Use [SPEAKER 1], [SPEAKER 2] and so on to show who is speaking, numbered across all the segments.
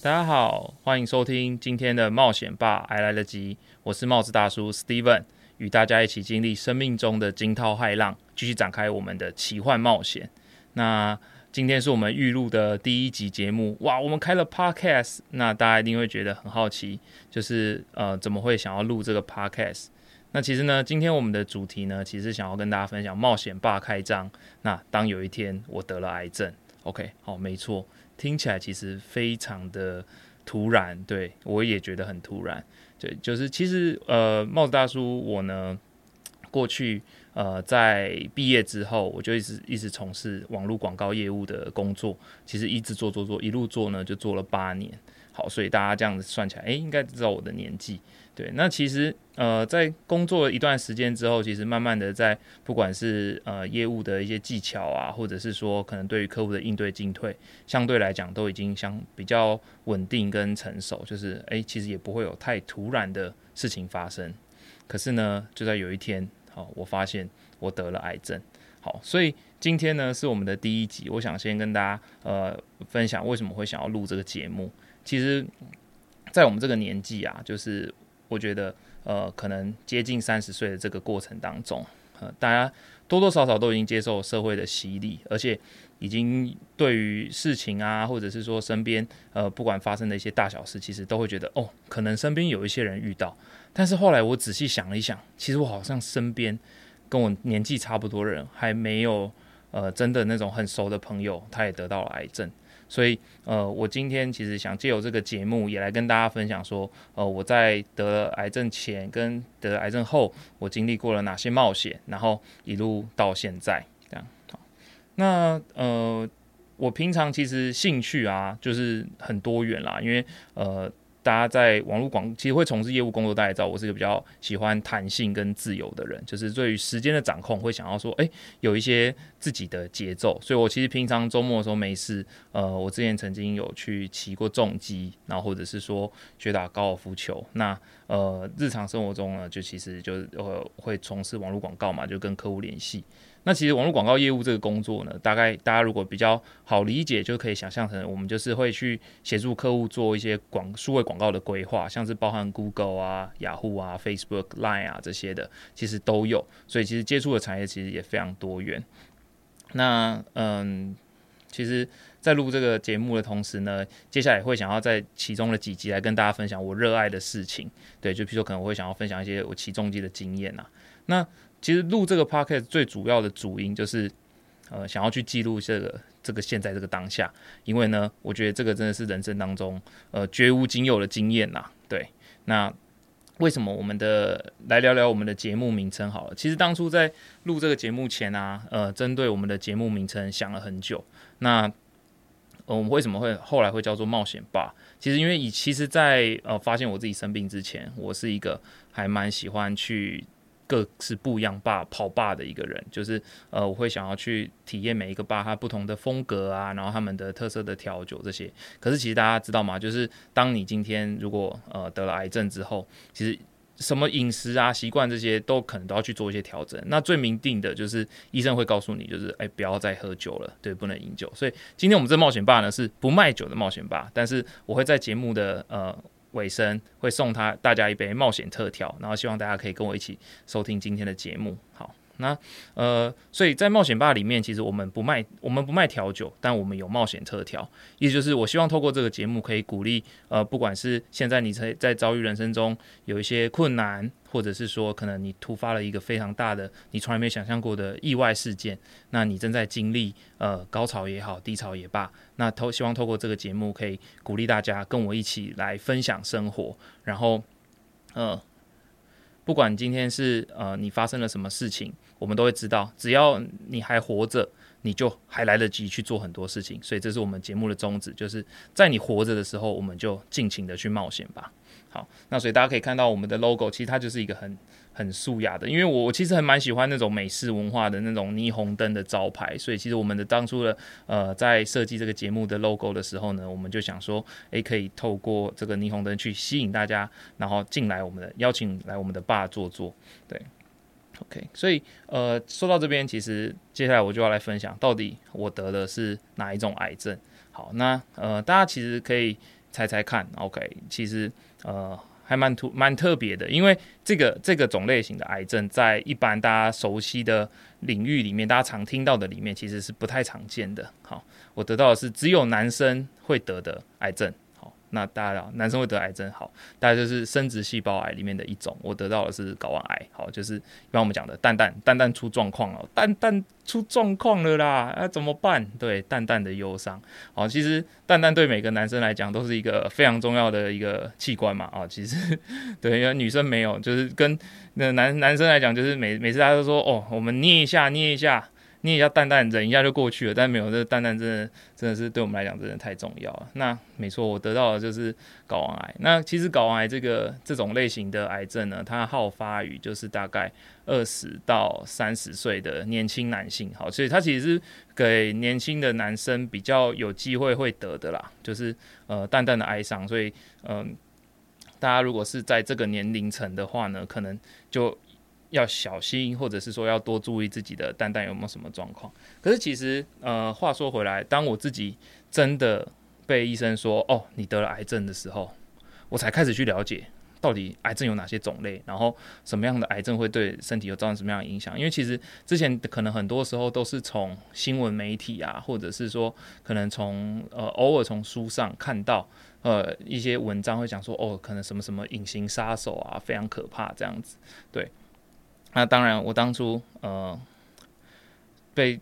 [SPEAKER 1] 大家好，欢迎收听今天的冒险吧，还来得及。我是帽子大叔 Steven，与大家一起经历生命中的惊涛骇浪，继续展开我们的奇幻冒险。那今天是我们预录的第一集节目，哇，我们开了 Podcast，那大家一定会觉得很好奇，就是呃，怎么会想要录这个 Podcast？那其实呢，今天我们的主题呢，其实想要跟大家分享冒险吧开张。那当有一天我得了癌症，OK，好，没错。听起来其实非常的突然，对我也觉得很突然。对，就是其实呃，帽子大叔我呢，过去呃在毕业之后，我就一直一直从事网络广告业务的工作，其实一直做做做，一路做呢就做了八年。好，所以大家这样子算起来，诶，应该知道我的年纪。对，那其实呃，在工作一段时间之后，其实慢慢的在不管是呃业务的一些技巧啊，或者是说可能对于客户的应对进退，相对来讲都已经相比较稳定跟成熟，就是诶，其实也不会有太突然的事情发生。可是呢，就在有一天，好，我发现我得了癌症。好，所以今天呢是我们的第一集，我想先跟大家呃分享为什么会想要录这个节目。其实，在我们这个年纪啊，就是我觉得，呃，可能接近三十岁的这个过程当中，呃，大家多多少少都已经接受社会的洗礼，而且已经对于事情啊，或者是说身边，呃，不管发生的一些大小事，其实都会觉得，哦，可能身边有一些人遇到。但是后来我仔细想了一想，其实我好像身边跟我年纪差不多的人，还没有，呃，真的那种很熟的朋友，他也得到了癌症。所以，呃，我今天其实想借由这个节目，也来跟大家分享说，呃，我在得癌症前跟得癌症后，我经历过了哪些冒险，然后一路到现在这样。好，那呃，我平常其实兴趣啊，就是很多元啦，因为呃。大家在网络广其实会从事业务工作，大家知道我是一个比较喜欢弹性跟自由的人，就是对于时间的掌控会想要说，哎，有一些自己的节奏。所以我其实平常周末的时候没事，呃，我之前曾经有去骑过重机，然后或者是说去打高尔夫球。那呃，日常生活中呢，就其实就呃会从事网络广告嘛，就跟客户联系。那其实网络广告业务这个工作呢，大概大家如果比较好理解，就可以想象成我们就是会去协助客户做一些广数位广告的规划，像是包含 Google 啊、雅虎啊、Facebook、Line 啊这些的，其实都有。所以其实接触的产业其实也非常多元。那嗯，其实，在录这个节目的同时呢，接下来会想要在其中的几集来跟大家分享我热爱的事情。对，就比如说可能我会想要分享一些我起重机的经验呐。那其实录这个 podcast 最主要的主因就是，呃，想要去记录这个这个现在这个当下，因为呢，我觉得这个真的是人生当中呃绝无仅有的经验呐。对，那为什么我们的来聊聊我们的节目名称好了？其实当初在录这个节目前啊，呃，针对我们的节目名称想了很久。那我们为什么会后来会叫做冒险吧？其实因为以其实，在呃发现我自己生病之前，我是一个还蛮喜欢去。各是不一样吧，跑吧的一个人，就是呃，我会想要去体验每一个吧它不同的风格啊，然后他们的特色的调酒这些。可是其实大家知道吗？就是当你今天如果呃得了癌症之后，其实什么饮食啊、习惯这些都可能都要去做一些调整。那最明定的就是医生会告诉你，就是哎不要再喝酒了，对，不能饮酒。所以今天我们这冒险吧呢是不卖酒的冒险吧，但是我会在节目的呃。尾声会送他大家一杯冒险特调，然后希望大家可以跟我一起收听今天的节目。好。那呃，所以在冒险吧里面，其实我们不卖我们不卖调酒，但我们有冒险特调。意思就是，我希望透过这个节目，可以鼓励呃，不管是现在你在在遭遇人生中有一些困难，或者是说可能你突发了一个非常大的你从来没想象过的意外事件，那你正在经历呃高潮也好，低潮也罢，那透希望透过这个节目，可以鼓励大家跟我一起来分享生活，然后呃，不管今天是呃你发生了什么事情。我们都会知道，只要你还活着，你就还来得及去做很多事情。所以这是我们节目的宗旨，就是在你活着的时候，我们就尽情的去冒险吧。好，那所以大家可以看到我们的 logo，其实它就是一个很很素雅的，因为我其实很蛮喜欢那种美式文化的那种霓虹灯的招牌。所以其实我们的当初的呃在设计这个节目的 logo 的时候呢，我们就想说，诶，可以透过这个霓虹灯去吸引大家，然后进来我们的邀请来我们的吧坐坐，对。OK，所以呃，说到这边，其实接下来我就要来分享，到底我得的是哪一种癌症。好，那呃，大家其实可以。猜猜看，OK，其实呃还蛮突蛮特别的，因为这个这个种类型的癌症在一般大家熟悉的领域里面，大家常听到的里面其实是不太常见的。好，我得到的是只有男生会得的癌症。那大家男生会得癌症，好，大概就是生殖细胞癌里面的一种。我得到的是睾丸癌，好，就是一般我们讲的蛋蛋蛋蛋出状况了，蛋蛋出状况了啦，啊怎么办？对，蛋蛋的忧伤。好，其实蛋蛋对每个男生来讲都是一个非常重要的一个器官嘛，啊，其实对，因为女生没有，就是跟那男男生来讲，就是每每次大家都说，哦，我们捏一下，捏一下。你也要淡淡，忍一下就过去了。但没有，这个蛋蛋真的真的是对我们来讲真的太重要了。那没错，我得到的就是睾丸癌。那其实睾丸癌这个这种类型的癌症呢，它好发于就是大概二十到三十岁的年轻男性。好，所以它其实是给年轻的男生比较有机会会得的啦。就是呃淡淡的哀伤。所以嗯，大家如果是在这个年龄层的话呢，可能就。要小心，或者是说要多注意自己的蛋蛋有没有什么状况。可是其实，呃，话说回来，当我自己真的被医生说“哦，你得了癌症”的时候，我才开始去了解到底癌症有哪些种类，然后什么样的癌症会对身体有造成什么样的影响。因为其实之前可能很多时候都是从新闻媒体啊，或者是说可能从呃偶尔从书上看到呃一些文章会讲说“哦，可能什么什么隐形杀手啊，非常可怕”这样子，对。那当然，我当初呃被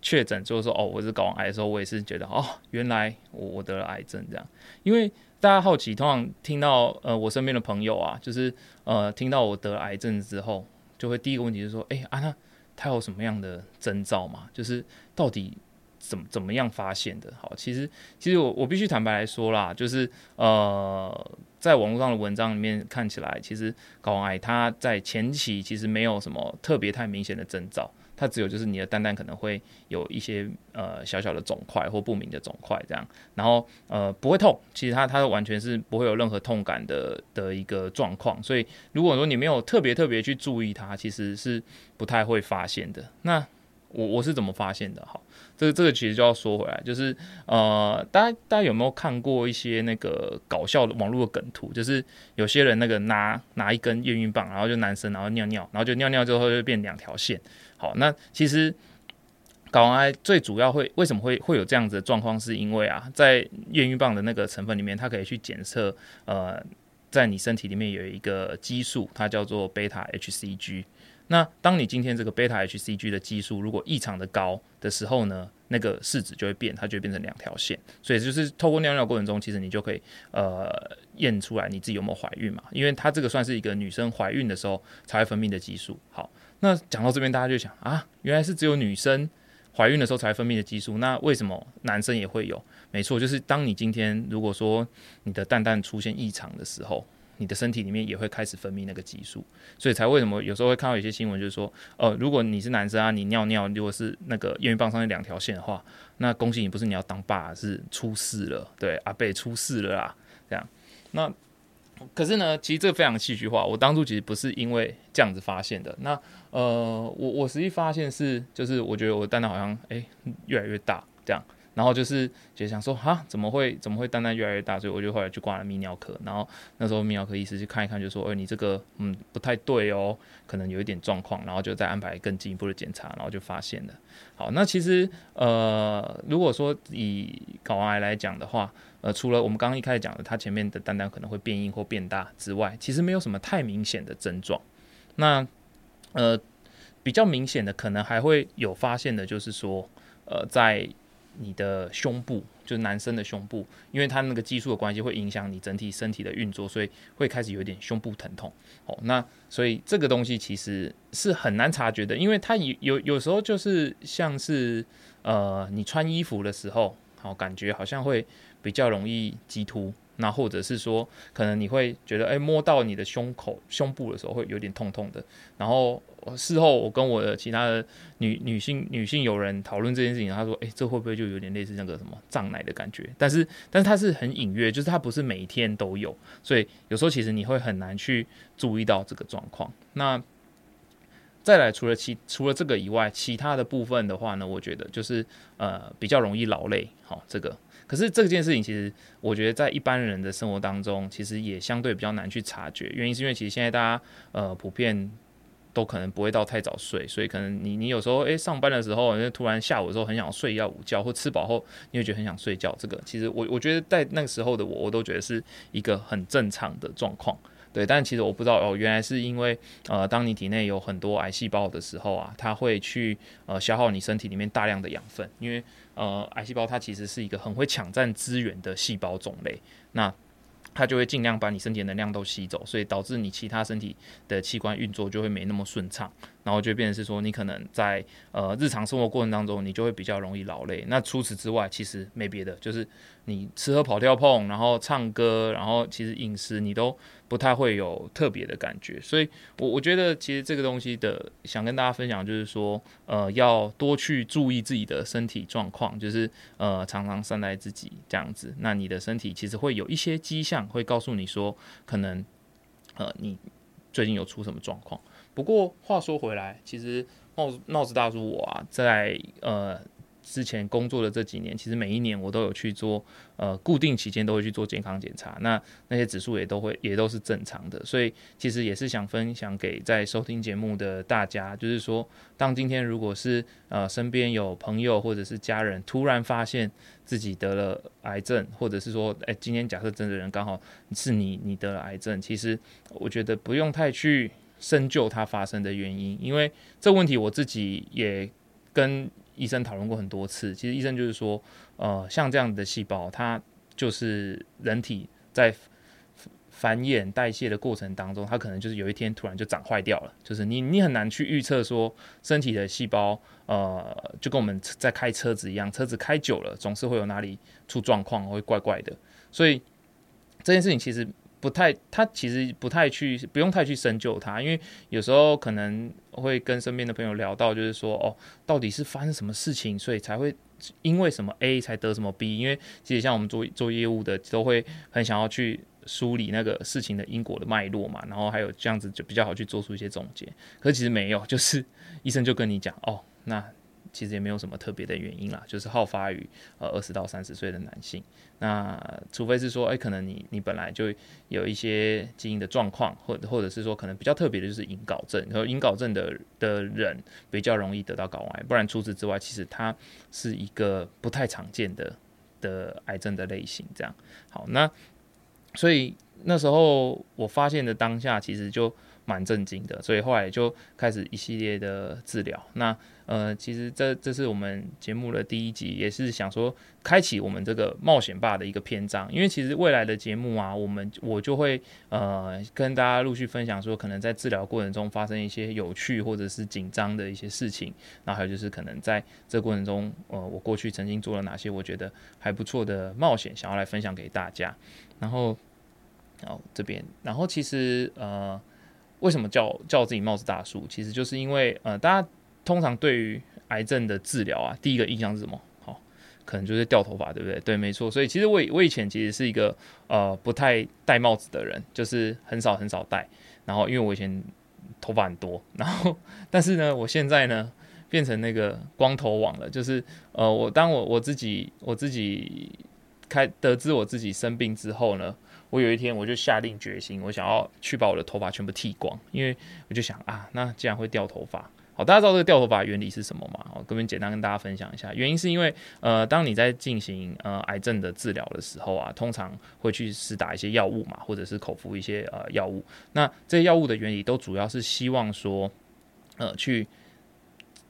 [SPEAKER 1] 确诊就是说哦我是睾丸癌的时候，我也是觉得哦原来我我得了癌症这样。因为大家好奇，通常听到呃我身边的朋友啊，就是呃听到我得了癌症之后，就会第一个问题是说，哎啊那他有什么样的征兆嘛？就是到底怎么怎么样发现的？好，其实其实我我必须坦白来说啦，就是呃。在网络上的文章里面看起来，其实睾丸癌它在前期其实没有什么特别太明显的征兆，它只有就是你的蛋蛋可能会有一些呃小小的肿块或不明的肿块这样，然后呃不会痛，其实它它完全是不会有任何痛感的的一个状况，所以如果说你没有特别特别去注意它，其实是不太会发现的。那我我是怎么发现的？好。这个这个其实就要说回来，就是呃，大家大家有没有看过一些那个搞笑的网络的梗图？就是有些人那个拿拿一根验孕棒，然后就男生然后尿尿，然后就尿尿之后就变两条线。好，那其实睾丸癌最主要会为什么会会有这样子的状况？是因为啊，在验孕棒的那个成分里面，它可以去检测呃，在你身体里面有一个激素，它叫做贝塔 HCG。那当你今天这个贝塔 HCG 的激素如果异常的高的时候呢，那个式子就会变，它就会变成两条线。所以就是透过尿尿过程中，其实你就可以呃验出来你自己有没有怀孕嘛，因为它这个算是一个女生怀孕的时候才会分泌的激素。好，那讲到这边，大家就想啊，原来是只有女生怀孕的时候才会分泌的激素，那为什么男生也会有？没错，就是当你今天如果说你的蛋蛋出现异常的时候。你的身体里面也会开始分泌那个激素，所以才为什么有时候会看到有些新闻，就是说，呃，如果你是男生啊，你尿尿如果是那个验孕棒上面两条线的话，那恭喜你，不是你要当爸，是出事了，对，阿贝出事了啦，这样。那可是呢，其实这个非常戏剧化。我当初其实不是因为这样子发现的。那呃，我我实际发现是，就是我觉得我的蛋蛋好像哎越来越大，这样。然后就是就想说哈，怎么会怎么会蛋蛋越来越大？所以我就后来去挂了泌尿科。然后那时候泌尿科医师去看一看，就说：“哎，你这个嗯不太对哦，可能有一点状况。”然后就再安排更进一步的检查，然后就发现了。好，那其实呃，如果说以睾丸癌来讲的话，呃，除了我们刚刚一开始讲的，它前面的蛋蛋可能会变硬或变大之外，其实没有什么太明显的症状。那呃，比较明显的可能还会有发现的，就是说呃，在你的胸部就是男生的胸部，因为他那个激素的关系，会影响你整体身体的运作，所以会开始有点胸部疼痛。哦，那所以这个东西其实是很难察觉的，因为它有有有时候就是像是呃，你穿衣服的时候，好感觉好像会比较容易激突。那或者是说，可能你会觉得，哎，摸到你的胸口、胸部的时候会有点痛痛的。然后我事后我跟我的其他的女女性女性友人讨论这件事情，她说，哎，这会不会就有点类似那个什么胀奶的感觉？但是，但是它是很隐约，就是它不是每一天都有，所以有时候其实你会很难去注意到这个状况。那再来，除了其除了这个以外，其他的部分的话呢，我觉得就是呃比较容易劳累，好这个。可是这件事情其实我觉得在一般人的生活当中，其实也相对比较难去察觉。原因是因为其实现在大家呃普遍都可能不会到太早睡，所以可能你你有时候诶上班的时候，突然下午的时候很想睡一下午觉，或吃饱后你会觉得很想睡觉。这个其实我我觉得在那个时候的我，我都觉得是一个很正常的状况。对，但其实我不知道哦，原来是因为呃，当你体内有很多癌细胞的时候啊，它会去呃消耗你身体里面大量的养分，因为呃癌细胞它其实是一个很会抢占资源的细胞种类，那它就会尽量把你身体能量都吸走，所以导致你其他身体的器官运作就会没那么顺畅，然后就变成是说你可能在呃日常生活过程当中，你就会比较容易劳累。那除此之外，其实没别的，就是你吃喝跑跳碰，然后唱歌，然后其实饮食你都。不太会有特别的感觉，所以我我觉得其实这个东西的想跟大家分享，就是说，呃，要多去注意自己的身体状况，就是呃，常常善待自己这样子。那你的身体其实会有一些迹象，会告诉你说，可能呃，你最近有出什么状况。不过话说回来，其实帽子帽子大叔我啊，在呃。之前工作的这几年，其实每一年我都有去做，呃，固定期间都会去做健康检查，那那些指数也都会也都是正常的，所以其实也是想分享给在收听节目的大家，就是说，当今天如果是呃身边有朋友或者是家人突然发现自己得了癌症，或者是说，哎，今天假设真的人刚好是你，你得了癌症，其实我觉得不用太去深究它发生的原因，因为这问题我自己也跟。医生讨论过很多次，其实医生就是说，呃，像这样的细胞，它就是人体在繁衍代谢的过程当中，它可能就是有一天突然就长坏掉了，就是你你很难去预测说身体的细胞，呃，就跟我们在开车子一样，车子开久了总是会有哪里出状况，会怪怪的，所以这件事情其实。不太，他其实不太去，不用太去深究它，因为有时候可能会跟身边的朋友聊到，就是说，哦，到底是发生什么事情，所以才会因为什么 A 才得什么 B？因为其实像我们做做业务的，都会很想要去梳理那个事情的因果的脉络嘛，然后还有这样子就比较好去做出一些总结。可是其实没有，就是医生就跟你讲，哦，那。其实也没有什么特别的原因啦，就是好发于呃二十到三十岁的男性。那除非是说，哎，可能你你本来就有一些基因的状况，或或者是说，可能比较特别的就是隐睾症，然后隐睾症的的人比较容易得到睾丸癌。不然除此之外，其实它是一个不太常见的的癌症的类型。这样好，那所以那时候我发现的当下，其实就。蛮震惊的，所以后来就开始一系列的治疗。那呃，其实这这是我们节目的第一集，也是想说开启我们这个冒险吧的一个篇章。因为其实未来的节目啊，我们我就会呃跟大家陆续分享说，可能在治疗过程中发生一些有趣或者是紧张的一些事情。然后还有就是可能在这过程中，呃，我过去曾经做了哪些我觉得还不错的冒险，想要来分享给大家。然后，然后这边，然后其实呃。为什么叫叫自己帽子大叔？其实就是因为，呃，大家通常对于癌症的治疗啊，第一个印象是什么？好，可能就是掉头发，对不对？对，没错。所以其实我我以前其实是一个呃不太戴帽子的人，就是很少很少戴。然后因为我以前头发很多，然后但是呢，我现在呢变成那个光头王了。就是呃，我当我我自己我自己开得知我自己生病之后呢。我有一天我就下定决心，我想要去把我的头发全部剃光，因为我就想啊，那既然会掉头发，好，大家知道这个掉头发原理是什么吗？我这边简单跟大家分享一下，原因是因为呃，当你在进行呃癌症的治疗的时候啊，通常会去施打一些药物嘛，或者是口服一些呃药物，那这些药物的原理都主要是希望说，呃，去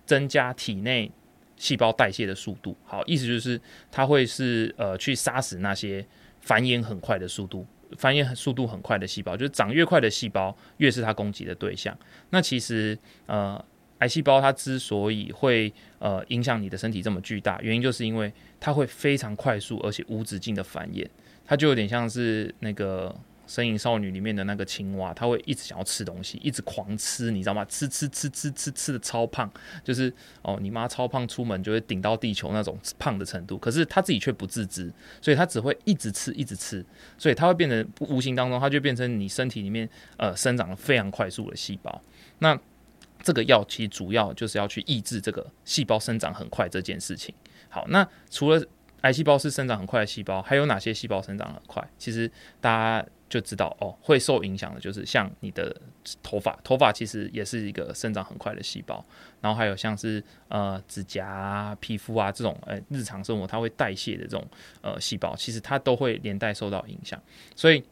[SPEAKER 1] 增加体内细胞代谢的速度，好，意思就是它会是呃去杀死那些。繁衍很快的速度，繁衍速度很快的细胞，就是长越快的细胞，越是它攻击的对象。那其实，呃，癌细胞它之所以会呃影响你的身体这么巨大，原因就是因为它会非常快速而且无止境的繁衍，它就有点像是那个。《身影少女》里面的那个青蛙，它会一直想要吃东西，一直狂吃，你知道吗？吃吃吃吃吃吃的超胖，就是哦，你妈超胖，出门就会顶到地球那种胖的程度。可是它自己却不自知，所以它只会一直吃，一直吃，所以它会变成无形当中，它就变成你身体里面呃生长的非常快速的细胞。那这个药其实主要就是要去抑制这个细胞生长很快这件事情。好，那除了癌细胞是生长很快的细胞，还有哪些细胞生长很快？其实大家就知道哦，会受影响的就是像你的头发，头发其实也是一个生长很快的细胞。然后还有像是呃指甲、皮肤啊这种，呃日常生活它会代谢的这种呃细胞，其实它都会连带受到影响。所以。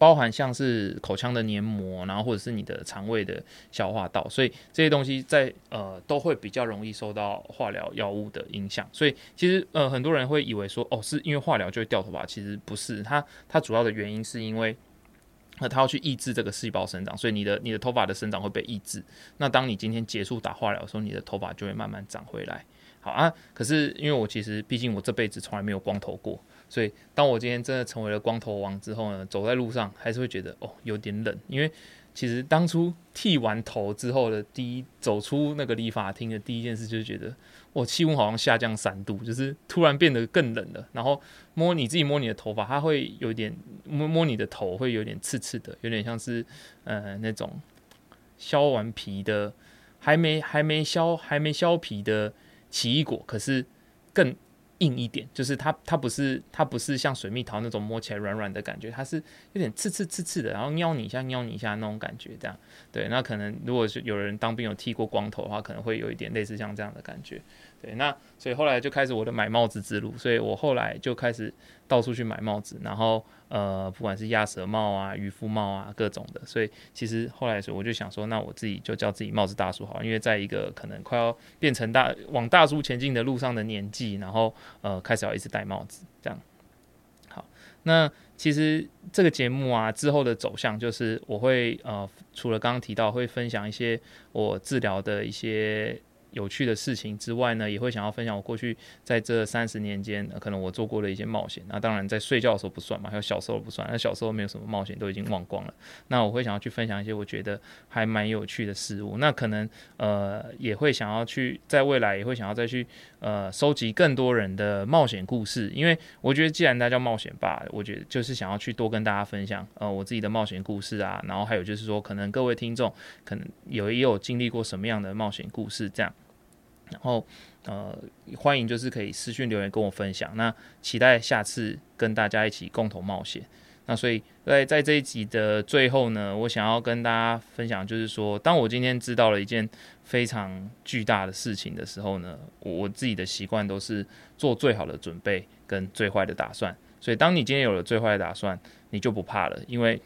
[SPEAKER 1] 包含像是口腔的黏膜，然后或者是你的肠胃的消化道，所以这些东西在呃都会比较容易受到化疗药物的影响。所以其实呃很多人会以为说哦是因为化疗就会掉头发，其实不是，它它主要的原因是因为那它要去抑制这个细胞生长，所以你的你的头发的生长会被抑制。那当你今天结束打化疗的时候，你的头发就会慢慢长回来。好啊，可是因为我其实毕竟我这辈子从来没有光头过。所以，当我今天真的成为了光头王之后呢，走在路上还是会觉得哦有点冷，因为其实当初剃完头之后的第一走出那个理发厅的第一件事就是觉得，我气温好像下降三度，就是突然变得更冷了。然后摸你自己摸你的头发，它会有点摸摸你的头会有点刺刺的，有点像是呃那种削完皮的还没还没削还没削皮的奇异果，可是更。硬一点，就是它，它不是，它不是像水蜜桃那种摸起来软软的感觉，它是有点刺刺刺刺的，然后撩你一下，撩你一下那种感觉，这样。对，那可能如果是有人当兵有剃过光头的话，可能会有一点类似像这样的感觉。对，那所以后来就开始我的买帽子之路，所以我后来就开始到处去买帽子，然后呃，不管是鸭舌帽啊、渔夫帽啊，各种的。所以其实后来时候我就想说，那我自己就叫自己帽子大叔好，因为在一个可能快要变成大往大叔前进的路上的年纪，然后呃，开始要一直戴帽子这样。好，那其实这个节目啊之后的走向就是我会呃，除了刚刚提到会分享一些我治疗的一些。有趣的事情之外呢，也会想要分享我过去在这三十年间，可能我做过的一些冒险。那当然在睡觉的时候不算嘛，还有小时候不算。那小时候没有什么冒险，都已经忘光了。那我会想要去分享一些我觉得还蛮有趣的事物。那可能呃也会想要去在未来也会想要再去呃收集更多人的冒险故事，因为我觉得既然大家叫冒险吧，我觉得就是想要去多跟大家分享呃我自己的冒险故事啊。然后还有就是说，可能各位听众可能有也有经历过什么样的冒险故事这样。然后，呃，欢迎就是可以私讯留言跟我分享。那期待下次跟大家一起共同冒险。那所以在在这一集的最后呢，我想要跟大家分享，就是说，当我今天知道了一件非常巨大的事情的时候呢，我自己的习惯都是做最好的准备跟最坏的打算。所以，当你今天有了最坏的打算，你就不怕了，因为。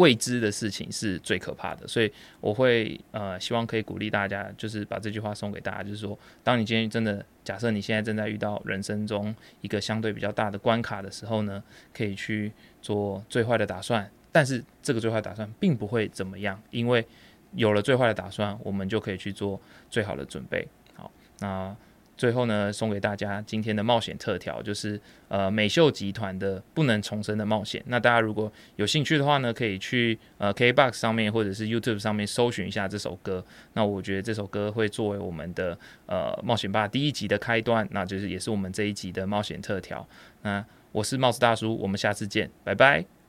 [SPEAKER 1] 未知的事情是最可怕的，所以我会呃希望可以鼓励大家，就是把这句话送给大家，就是说，当你今天真的假设你现在正在遇到人生中一个相对比较大的关卡的时候呢，可以去做最坏的打算，但是这个最坏打算并不会怎么样，因为有了最坏的打算，我们就可以去做最好的准备。好，那。最后呢，送给大家今天的冒险特调，就是呃美秀集团的《不能重生的冒险》。那大家如果有兴趣的话呢，可以去呃 KBox 上面或者是 YouTube 上面搜寻一下这首歌。那我觉得这首歌会作为我们的呃冒险吧第一集的开端，那就是也是我们这一集的冒险特调。那我是帽子大叔，我们下次见，拜拜。